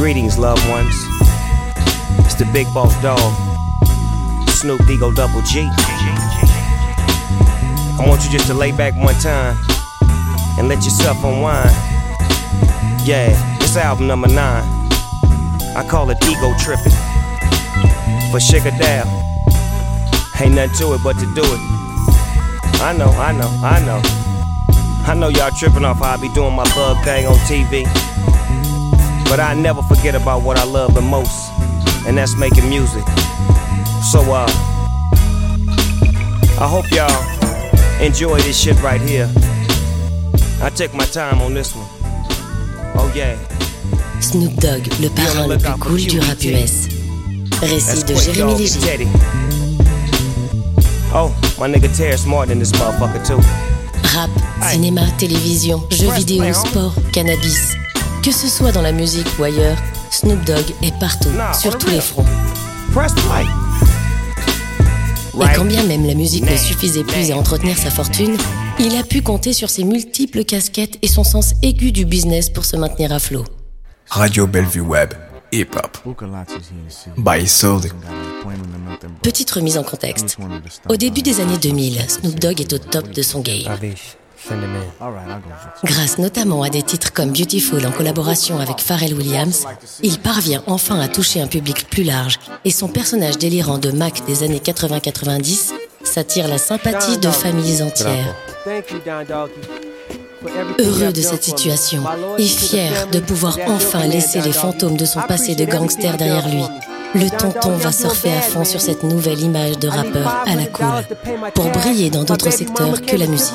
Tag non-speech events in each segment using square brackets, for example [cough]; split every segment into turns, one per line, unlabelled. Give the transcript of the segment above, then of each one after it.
Greetings, loved ones. It's the big boss dog, Snoop Ego Double G. I want you just to lay back one time and let yourself unwind. Yeah, it's album number nine. I call it Ego Tripping. For Sugar Down. Ain't nothing to it but to do it. I know, I know, I know. I know y'all tripping off how I be doing my bug thing on TV. But I never forget about what I love the most, and that's making music. So, uh, I hope y'all enjoy this shit right here. I take my time on this one. Oh, yeah.
Snoop Dogg, le parrain le plus cool du rap US. Récit de Jérémy Léger.
Oh, my nigga Terrence Martin in this motherfucker, too.
Rap, cinéma, télévision, jeux vidéo, sport, cannabis. Que ce soit dans la musique ou ailleurs, Snoop Dogg est partout,
Nah,
sur tous les fronts. Et quand bien même la musique ne suffisait plus à entretenir sa fortune, il a pu compter sur ses multiples casquettes et son sens aigu du business pour se maintenir à flot.
Radio Bellevue Web. Hip Hop. By Sully.
Petite remise en contexte. Au début des années 2000, Snoop Dogg est au top de son game. Grâce notamment à des titres comme Beautiful en collaboration avec Pharrell Williams, il parvient enfin à toucher un public plus large et son personnage délirant de Mac des années 80-90 s'attire la sympathie de familles entières. Heureux de cette situation et fier de pouvoir enfin laisser les fantômes de son passé de gangster derrière lui, le tonton va surfer à fond sur cette nouvelle image de rappeur à la cool pour briller dans d'autres secteurs que la musique.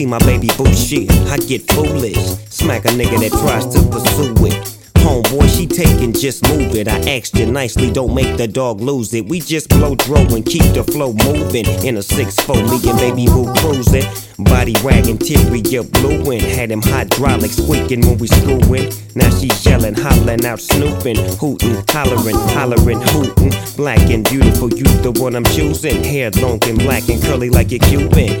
see my baby boo shit, I get foolish. Smack a nigga that tries to pursue it. Homeboy, she taking, just move it. I asked you nicely, don't make the dog lose it. We just blow dro and keep the flow moving. In a 6-4, me and baby boo cruising. Body wagging, interior blueing. Had him hydraulic squeaking when we screwing. Now she yelling, hollering out, snooping, hooting, hollering, hollering, hooting. Black and beautiful, you the one I'm choosing. Hair long and black and curly like a Cuban.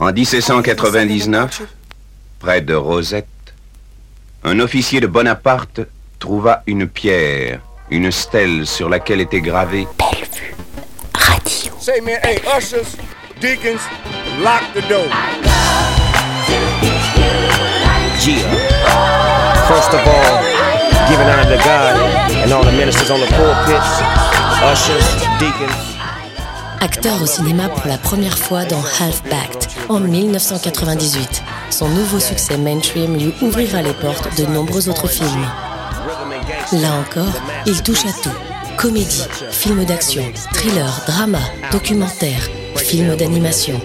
En 1799, près de Rosette, un officier de Bonaparte trouva une pierre, une stèle sur laquelle était gravé
Bellevue Radio.
Say man, hey, ushers, deacons, lock the door.
First of all, giving honor to God and all the ministers on the pulpit, ushers, deacons.
Acteur au cinéma pour la première fois dans Half Baked en 1998. Son nouveau succès mainstream lui ouvrira les portes de nombreux autres films. Là encore, il touche à tout. Comédie, film d'action, thriller, drama, documentaire, film d'animation.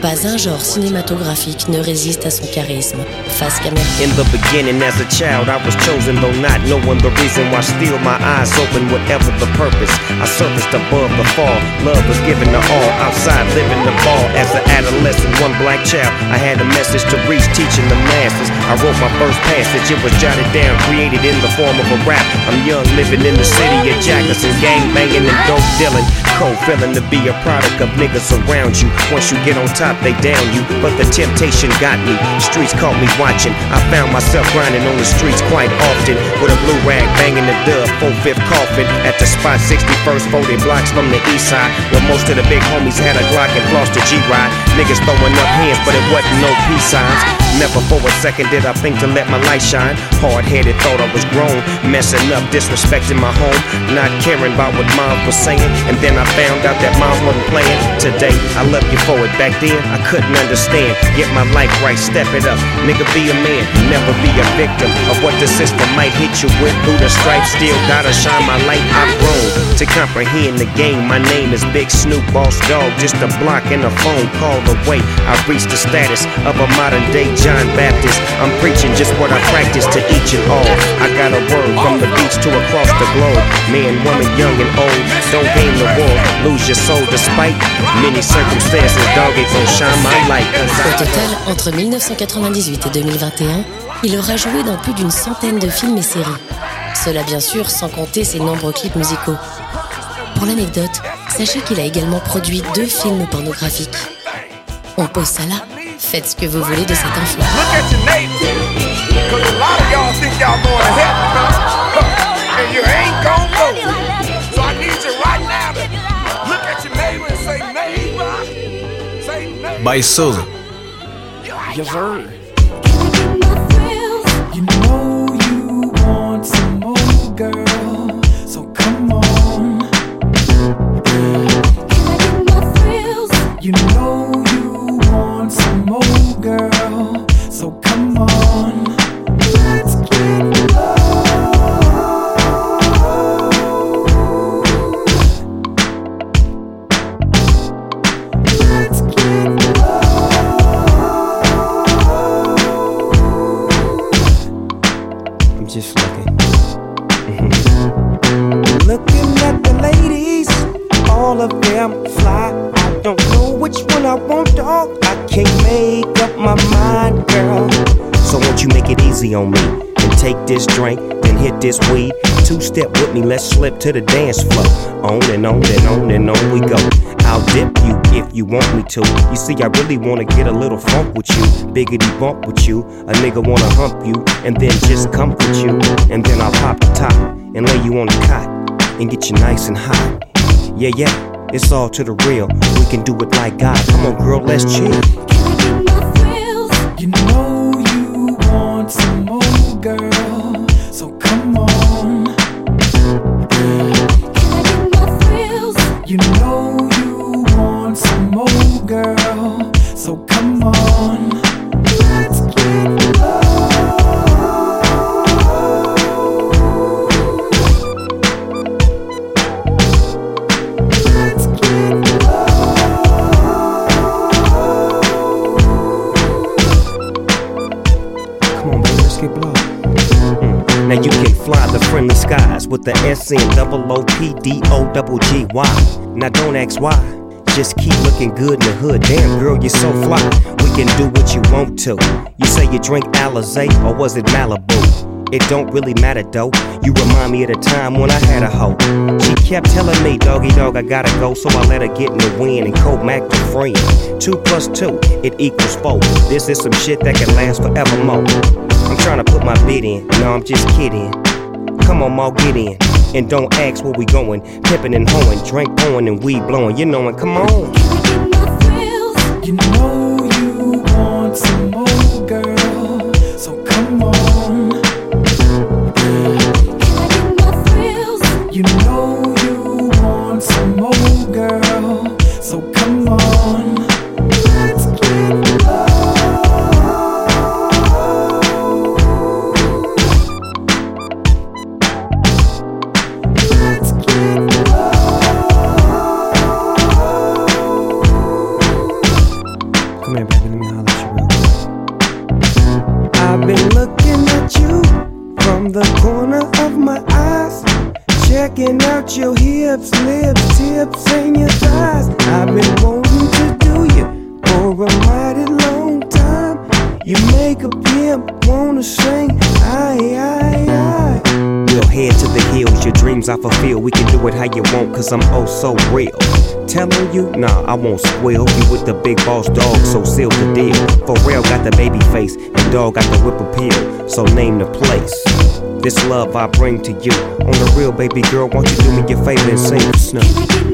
Pas un genre cinématographique ne résiste à son charisme face caméra.
In the beginning, as a child, I was chosen, though not knowing the reason why. Still, my eyes open, whatever the purpose. I surfaced above the fall. Love was given to all. Outside, living the ball. As an adolescent, one black child, I had a message to reach, teaching the masses. I wrote my first passage. It was jotted down, created in the form of a rap. I'm young, living in the city of Jackson, gang banging and dope dealing. Cold feeling to be a product of niggas around you. Once you get on top they down you. But the temptation got me. Streets caught me watching. I found myself grinding on the streets quite often. With a blue rag banging the dub, 4-5th coffin. At the spot 61st, 40 blocks from the east side. Where most of the big homies had a Glock and flossed a G-Ride. Niggas throwing up hands, but it wasn't no peace signs. Never for a second did I think to let my light shine. Hard headed, thought I was grown. Messing up, disrespecting my home. Not caring about what mom was saying. And then I found out that mom wasn't playing. Today, I love you for it. Back then, I couldn't understand. Get my life right, step it up. Nigga, be a man. Never be a victim of what the system might hit you with. Through the stripes, still gotta shine my light. I've grown to comprehend the game. My name is Big Snoop Boss Dog. Just a block and a phone call away. I've reached the status of a modern day John Baptist. I'm preaching just what I practice to each and all. I got a word from the beach to across the globe. Man, woman, young and old. Don't game the war, lose your soul despite many circumstances. Dog, it gon' shine my light.
Au total, entre 1998 et 2021, il aura joué dans plus d'une centaine de films et séries. Cela bien sûr sans compter ses nombreux clips musicaux. Pour l'anecdote, sachez qu'il a également produit deux films pornographiques. On pose ça là, faites ce que vous voulez de cette info.
Look at your neighbor.
Drink, then hit this weed. Two step with me, let's slip to the dance floor. On and on and on and on we go. I'll dip you if you want me to. You see, I really wanna get a little funk with you. Biggity bump with you. A nigga wanna hump you and then just comfort you. And then I'll pop the top and lay you on the cot and get you nice and hot. Yeah, yeah, it's all to the real. We can do it like God. Come on, girl, let's chill.
You know you want some more, girl. So come on. You know you want some more, girl.
With the S N double O P D O double G Y. Now don't ask why. Just keep looking good in the hood. Damn, girl, you're so fly. We can do what you want to. You say you drink Alizé or was it Malibu? It don't really matter though. You remind me of the time when I had a hoe. She kept telling me, doggy dog, I gotta go, so I let her get in the wind and co Mac the friend. Two plus two, it equals four. This is some shit that can last forevermore. I'm trying to put my bid in, no, I'm just kidding. Come on, Ma, get in. And don't ask where we going. Pippin' and hoeing, drink pouring and weed blowing. You knowin', come on.
You know
cause I'm oh so real. Telling you, nah, I won't squeal. You with the big boss dog, so seal the deal. For real, got the baby face, and dog got the whip appeal. So name the place. This love I bring to you. On the real, baby girl, won't you do me your favor and sing the snow?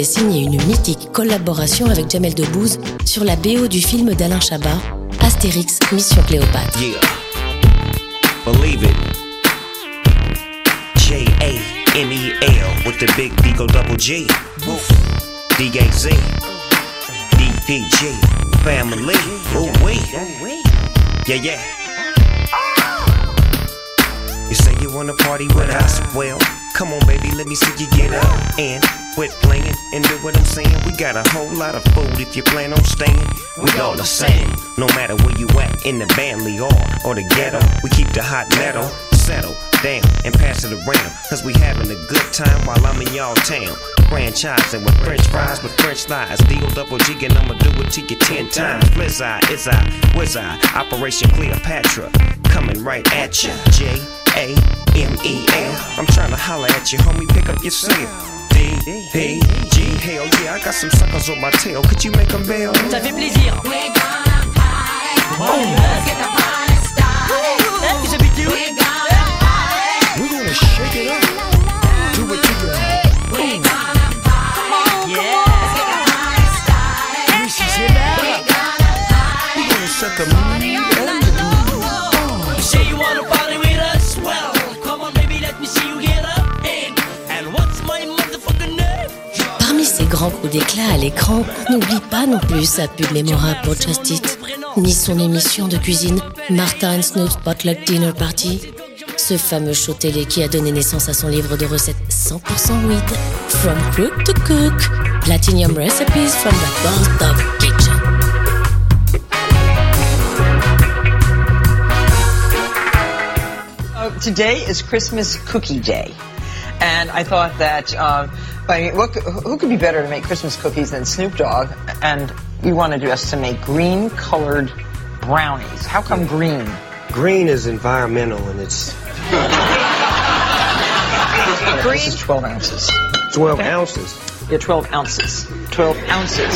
Avait signé une mythique collaboration avec Jamel Debbouze sur la BO du film d'Alain Chabat, Astérix Mission Cléopâtre.
Yeah. Believe it. J A M E L with the big Deagle double G. D A Z. D P G. Family. Ooh wee. Yeah, yeah. You say you wanna party with us? Well, come on, baby, let me see you get up and quit playing and do what I'm saying. We got a whole lot of food if you plan on staying. We all the same, no matter where you at in the family or or the ghetto. We keep the hot metal settle down and pass it around. Cause we having a good time while I'm in y'all town. Franchising with French fries with French fries. Deal double G and I'ma do it to you ten times. Blizz eye, is I, whiz I, Operation Cleopatra. Coming right at ya. J A M E L. I'm trying to holler at you, homie. Pick up your cell. B-A-G, hell yeah, I got some suckers on my tail. Could you make them bail?
Ça fait plaisir.
We're gonna party. Let's get the party started. We're gonna party. We're gonna shake it up. Do. We're gonna party.
Let's get the party started. We're gonna party. We're gonna. Grands coups d'éclat à l'écran, n'oublie pas non plus sa pub mémorable pour Just Eat, ni son émission de cuisine Martin Snoop's Potluck Dinner Party, ce fameux show télé qui a donné naissance à son livre de recettes 100% weed, From Crook to Cook, Platinum Recipes from the Boss Dog Kitchen.
Uh, today is Christmas Cookie Day, and I thought that uh, I mean, what, who could be better to make Christmas cookies than Snoop Dogg? And we wanted us to make green-colored brownies. How come green?
Green is environmental, and it's
green. This is 12 ounces.
12 okay. ounces.
Yeah, 12 ounces. 12 ounces.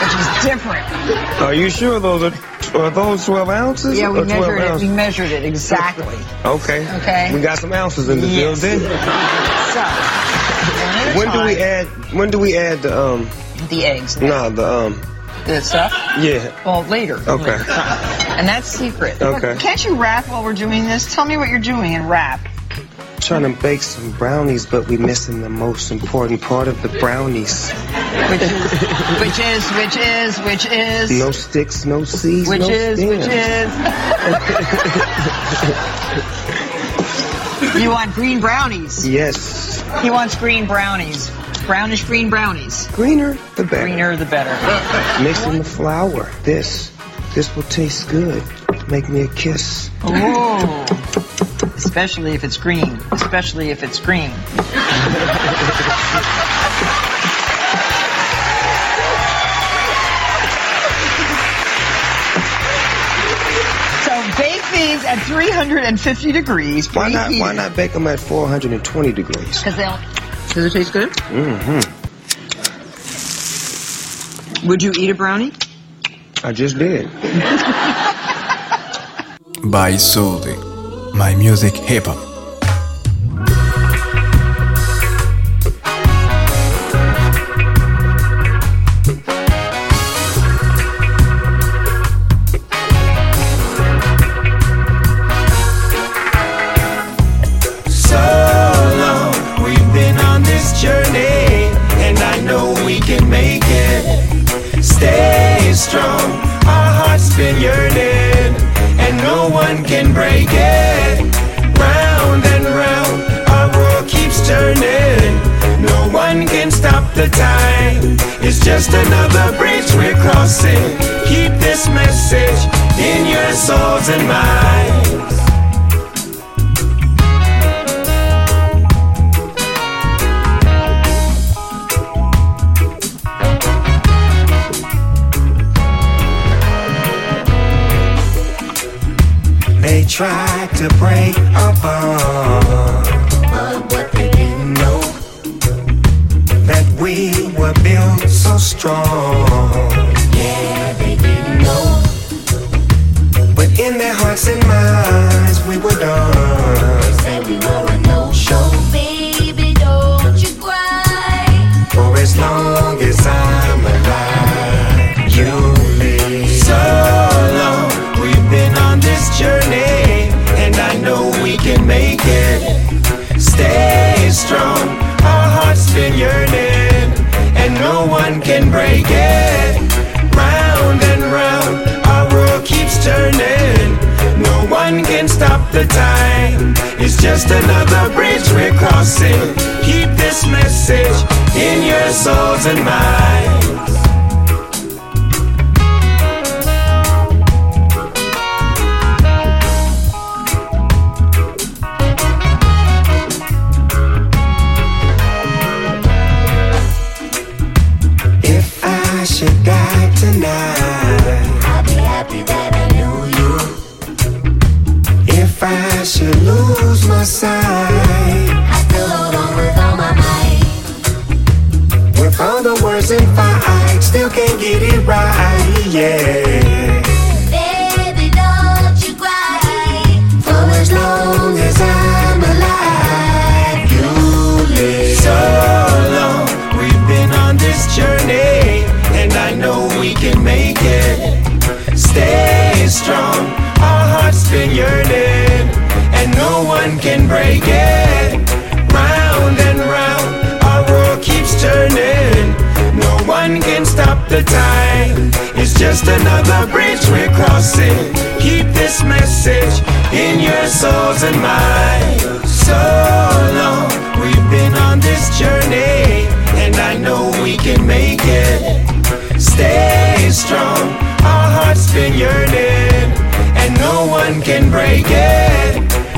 Which is different.
Are you sure those are, are those 12 ounces?
Yeah, we measured it. We measured it exactly.
okay.
Okay.
We got some ounces in the
yes.
building.
So,
when do we add when do we add the um
the eggs?
No, the um
the stuff?
Yeah.
Well, later.
Okay.
Later. And that's secret.
Okay.
Can't you rap while we're doing this? Tell me what you're doing and rap
trying to bake some brownies, but we're missing the most important part of the brownies.
Which is, which is, which is, which is.
No sticks, no seeds,
which
no
is,
stems.
Which is. [laughs] you want green brownies?
Yes.
He wants green brownies. Brownish green brownies.
Greener the better.
Greener the better. [laughs]
Mixing the flour. This. This will taste good. Make me a kiss.
Oh. Especially if it's green. Especially if it's green. [laughs] at 350 degrees.
Why not? Why not bake them at 420 degrees?
Because they'll. Does it taste good?
Mm-hmm.
Would you eat a brownie?
I just did.
By Sully. My music hip hop.
Strong, our hearts been yearning, and no one can break it. Round and round, our world keeps turning. No one can stop the time. It's just another bridge we're crossing. Keep this message in your souls and minds. Tried to break bond, but what they didn't know that we were built so strong. Yeah, just another bridge we're crossing. Keep this message in your souls and minds. round and round. Our world keeps turning. No one can stop the tide. It's
just another bridge we're crossing. Keep this message in your souls and minds. So long we've been on this journey, and I know we can make it. Stay strong. Our hearts been yearning, and no one can break it.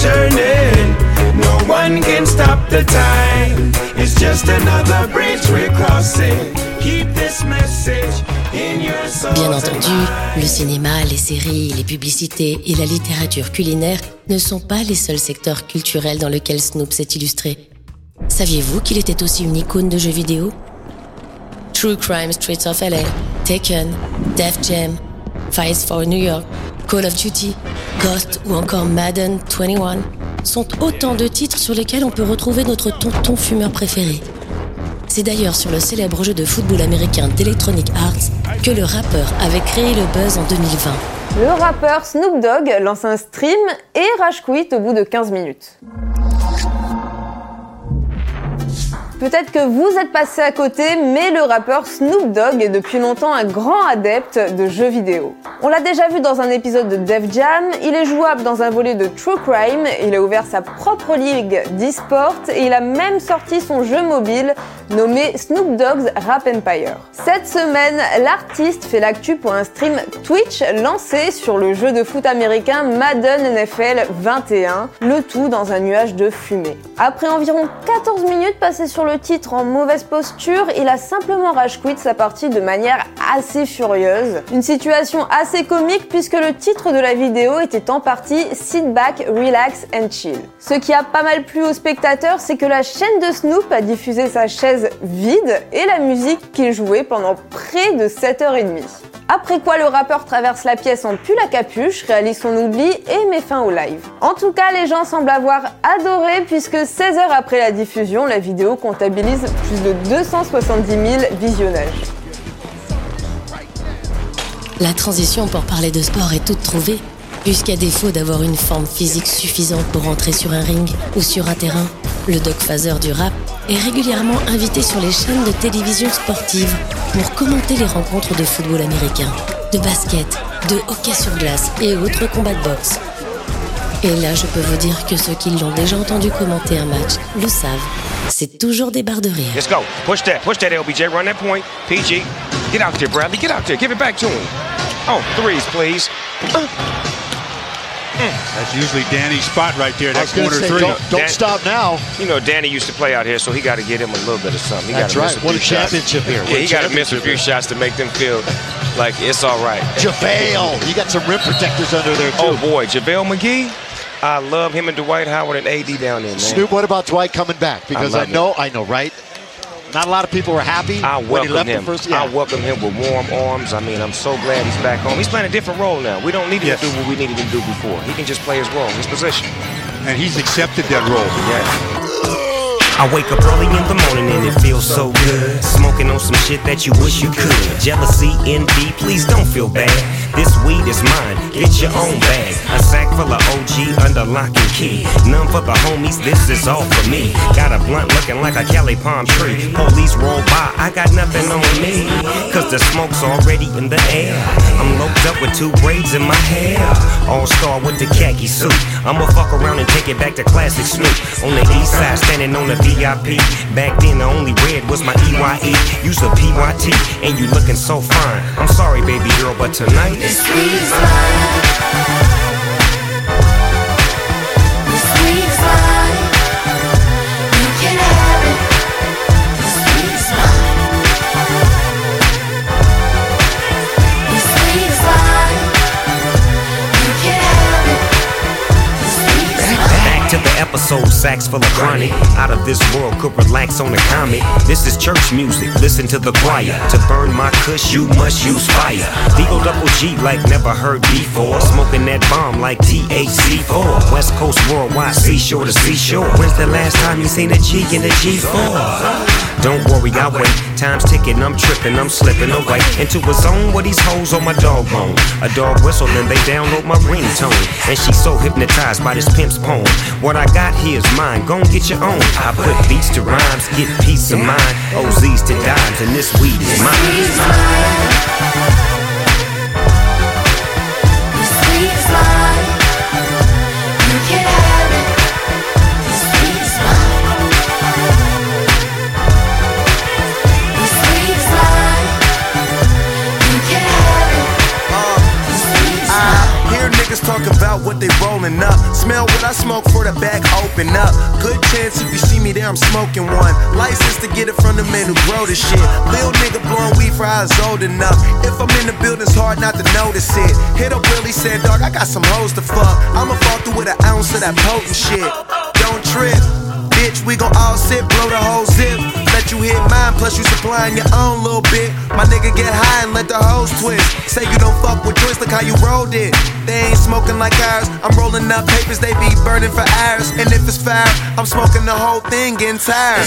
Turning. No one can stop the time. It's just another bridge we're crossing. Keep this message in your souls
Bien entendu, le cinéma, les séries, les publicités et la littérature culinaire ne sont pas les seuls secteurs culturels dans lesquels Snoop s'est illustré. Saviez-vous qu'il était aussi une icône de jeux vidéo? True Crime Streets of LA, Taken, Def Jam, Fights for New York, Call of Duty, Ghost ou encore Madden 21 sont autant de titres sur lesquels on peut retrouver notre tonton fumeur préféré. C'est d'ailleurs sur le célèbre jeu de football américain d'Electronic Arts que le rappeur avait créé le buzz en 2020.
Le rappeur Snoop Dogg lance un stream et rage quit au bout de 15 minutes. Peut-être que vous êtes passé à côté, mais le rappeur Snoop Dogg est depuis longtemps un grand adepte de jeux vidéo. On l'a déjà vu dans un épisode de Def Jam, il est jouable dans un volet de True Crime, il a ouvert sa propre ligue d'e-sport et il a même sorti son jeu mobile nommé Snoop Dogg's Rap Empire. Cette semaine, l'artiste fait l'actu pour un stream Twitch lancé sur le jeu de foot américain Madden NFL 21, le tout dans un nuage de fumée. Après environ 14 minutes passées sur le titre en mauvaise posture, il a simplement rage quit sa partie de manière assez furieuse. Une situation assez comique puisque le titre de la vidéo était en partie Sit back, relax and chill. Ce qui a pas mal plu aux spectateurs, c'est que la chaîne de Snoop a diffusé sa chaise vide et la musique qu'il jouait pendant près de 7h30. Après quoi, le rappeur traverse la pièce en pull à capuche, réalise son oubli et met fin au live. En tout cas, les gens semblent avoir adoré puisque 16 heures après la diffusion, la vidéo comptabilise plus de 270 000 visionnages.
La transition pour parler de sport est toute trouvée, puisqu'à défaut d'avoir une forme physique suffisante pour entrer sur un ring ou sur un terrain, le Doc Phaser du rap est régulièrement invité sur les chaînes de télévision sportives pour commenter les rencontres de football américain, de basket, de hockey sur glace et autres combats de boxe. Et là, je peux vous dire que ceux qui l'ont déjà entendu commenter un match le savent. C'est toujours des barres de rire.
Let's go. Push that. Push that, LBJ. Run that point. PG. Get out there, Bradley. Get out there. Give it back to him. Oh, threes, please. Uh.
That's usually Danny's spot right there.
I
That
was
corner
say,
three.
don't- don't stop now. You know, Danny used to play out here, so he got to get him a little bit of something. He
That's
gotta
right.
Miss a
Won a
few shots.
championship here.
Yeah, he got to miss a few shots to make them feel like it's all right.
JaVale. You got some rim protectors under there, too.
Oh boy, JaVale McGee. I love him and Dwight Howard and AD down there, man.
Snoop, what about Dwight coming back? Because I,
love it.
know, I know, right? Not a lot of people were happy
I
when he
welcome
left
him.
the first. Yeah.
I welcome him with warm arms. I mean, I'm so glad he's back home. He's playing a different role now. We don't need him
Yes.
to do what we needed him to do before. He can just play his role, his position.
And he's accepted that role.
Yeah.
I wake up early in the morning and it feels so good. Smoking on some shit that you wish you could. Jealousy, envy, please don't feel bad. This weed is mine, get your own bag. A sack full of OG under lock and key. None for the homies, this is all for me. Got a blunt looking like a Cali palm tree. Police roll by, I got nothing on me. Cause the smoke's already in the air. I'm loped up with two braids in my hair. All star with the khaki suit. I'ma fuck around and take it back to classic Snoop. On the east side, standing on the VIP. Back then, the only red was my EYE. Use a PYT, and you looking so fine. I'm sorry, baby girl, but tonight
This sweet is
episode, sax full of chronic. Out of this world, could relax on a comet. This is church music, listen to the choir. To burn my kush, you must use fire. D-O double G like never heard before. Smoking that bomb like THC4. West Coast worldwide, seashore to seashore. When's the last time you seen a G in a G4? Don't worry, I wait. Time's ticking, I'm tripping, I'm slipping away into a zone where these hoes on my dog bone. A dog whistle, then they download my ringtone. And she's so hypnotized by this pimp's poem. What I got here is mine, gon' get your own. I put beats to rhymes, get peace of mind. OZs to dimes, and this weed is mine.
I talk about what they rolling up. Smell what I smoke for the back open up. Good chance if you see me there, I'm smoking one. License to get it from the man who grow the shit. Lil nigga blowing weed for was old enough. If I'm in the building, it's hard not to notice it. Hit up Willie, said, dog, I got some hoes to fuck. I'ma fall through with an ounce of that potent shit. Don't trip. Bitch, we gon' all sit, blow the whole zip. Let you hit mine, plus you supplying your own little bit. My nigga get high and let the hoes twist. Say you don't fuck with joints, look how you rolled it. They ain't smoking like ours. I'm rolling up papers, they be burning for hours. And if it's fire, I'm smoking the whole thing, getting tired.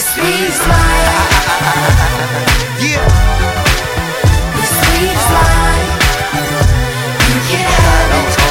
yeah.
I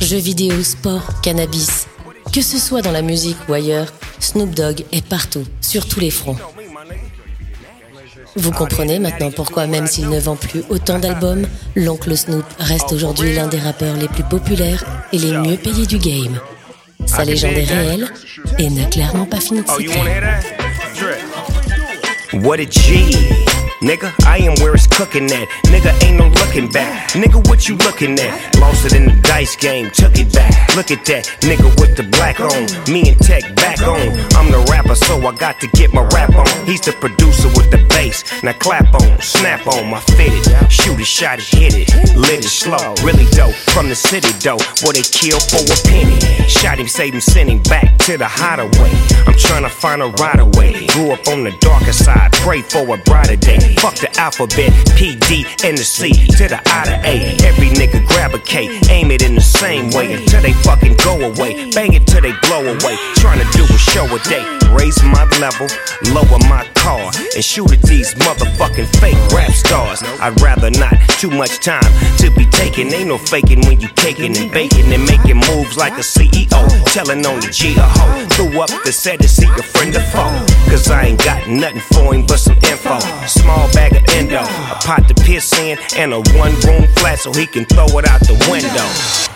jeux vidéo, sport, cannabis. Que ce soit dans la musique ou ailleurs, Snoop Dogg est partout, sur tous les fronts. Vous comprenez maintenant pourquoi, même s'il ne vend plus autant d'albums, l'oncle Snoop reste aujourd'hui l'un des rappeurs les plus populaires et les mieux payés du game. Sa légende est réelle et n'a clairement pas fini de s'écrire.
What. Nigga, I am where it's cooking at. Nigga, ain't no looking back. Nigga, what you looking at? Lost it in the dice game, took it back. Look at that, nigga with the black on. Me and Tech back on. I'm the rapper, so I got to get my rap on. He's the producer with the bass. Now clap on, snap on, my fitted. Shoot it, shot it, hit it. Lit it slow, really dope. From the city, though, where they kill for a penny. Shot him, saved him, sent him back to the hideaway. I'm trying to find a right away. Grew up on the darker side, pray for a brighter day. Fuck the alphabet, P, D, and the C to the I to A. Every nigga grab a K, aim it in the same way until they fucking go away. Bang it till they blow away. Trying to do a show a day. Raise my level, lower my car, and shoot at these motherfucking fake rap stars. I'd rather not. Too much time to be taking. Ain't no faking when you caking and baking and making moves like a CEO. Telling on the G a hoe. Threw up the set to see a friend or foe. Cause I ain't got nothing for him but some info. Small bag of endo, a pot to piss in, and a one room flat so he can throw it out the window.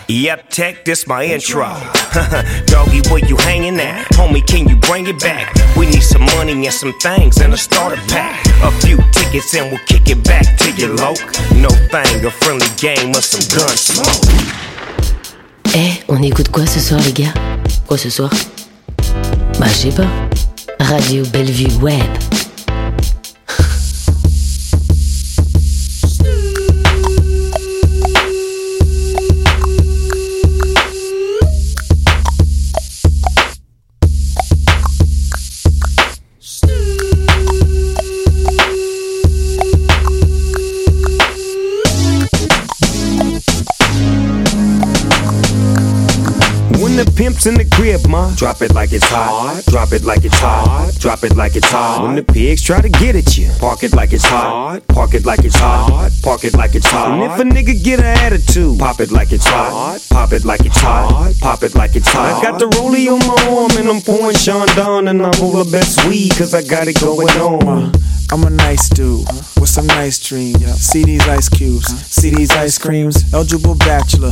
Yep, tech, this my intro. [laughs] Doggy, where you hanging at? Homie, can you bring it back? We need some money and some things and a starter pack. A few tickets and we'll kick it back to your loc. No thing, a friendly game or some gun smoke.
Eh, on écoute quoi ce soir, les gars? Quoi ce soir? Bah, je sais pas. Radio Bellevue Web.
Crib, ma, drop it like it's hot. Drop it like it's hot. Drop it like it's hot. When the pigs try to get at you, park it like it's hot. Park it like it's hot. Park it like it's hot. And if a nigga get an attitude, pop it like it's hot. Pop it like it's hot. Pop it like it's hot. I got the rollie on my arm and I'm pouring Chandon and I'm roll the best weed cause I got it going on.
I'm a nice dude with some nice dreams. See these ice cubes, see these ice creams. Eligible bachelor,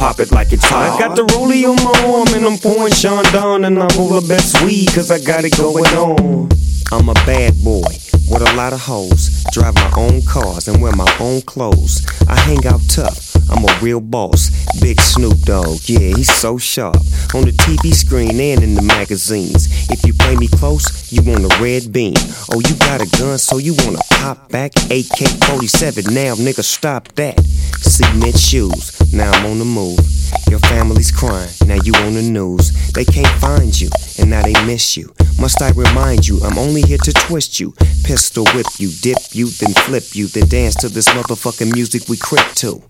Pop it like it's hot. I got the rollie on my arm and I'm pouring Sean down and I roll the best weed cause I got it going on. I'm a bad boy with a lot of hoes. Drive my own cars and wear my own clothes. I hang out tough. I'm a real boss. Big Snoop Dogg, yeah, he's so sharp. On the TV screen and in the magazines. If you play me close, you want a red beam. Oh, you got a gun, so you wanna pop back? AK 47, now nigga, stop that. Cement shoes, now I'm on the move. Your family's crying, now you on the news. They can't find you, and now they miss you. Must I remind you, I'm only here to twist you. Pistol whip you, dip you, then flip you, then dance to this motherfucking music we crip to.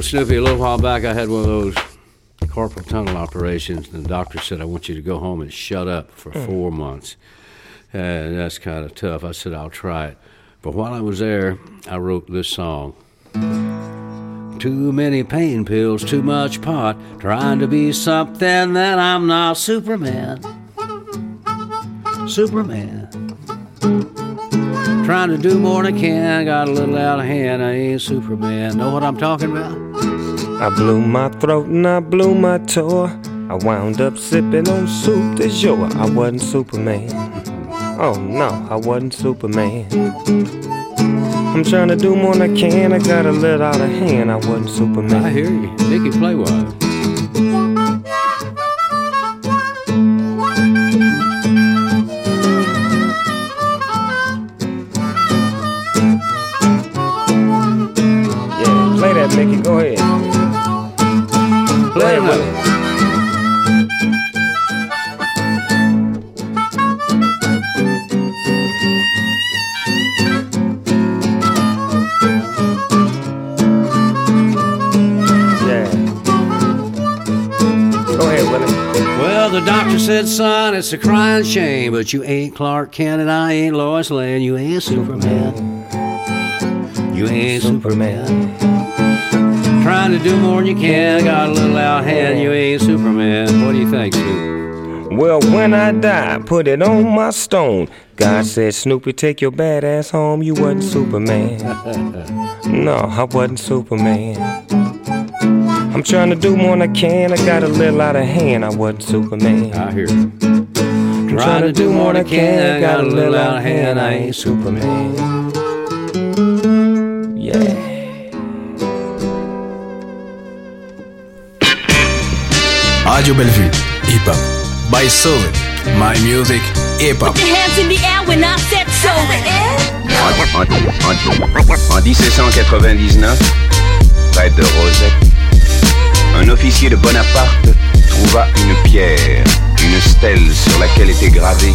Know, Snoopy, a little while back, I had one of those carpal tunnel operations, and the doctor said, I want you to go home and shut up for
Mm.
four months. And that's kind of tough. I said, I'll try it. But while I was there, I wrote this song. Too many pain pills, too much pot, trying to be something that I'm not. Superman. Superman. Trying to do more than I can, got a little out of hand, I ain't Superman. Know what I'm talking about?
I blew my throat and I blew my toe. I wound up sipping on soup de jour. I wasn't Superman. Oh no, I wasn't Superman. I'm trying to do more than I can. I got a little out of hand. I wasn't Superman.
I hear you. Nicky play said, son, it's a crying shame, but you ain't Clark Kent and I ain't Lois Lane. You ain't Superman. You ain't Superman. Trying to do more than you can. Got a little out hand, you ain't Superman. What do you think, Snoop?
Well, when I die, put it on my stone. God said, Snoopy, take your bad ass home. You wasn't Superman. [laughs] No, I wasn't Superman. I'm trying to do more than I can. I got a little out of hand. I wasn't Superman.
I hear
you. I'm trying to do more than I can. I got a little out of hand. I ain't Superman. Yeah.
Radio Bellevue, hip hop. By Solid, my music, hip hop.
Put your hands in the air when I said so.
En, en- en 1799, près de Rosette, un officier de Bonaparte trouva une pierre, une stèle sur laquelle était gravé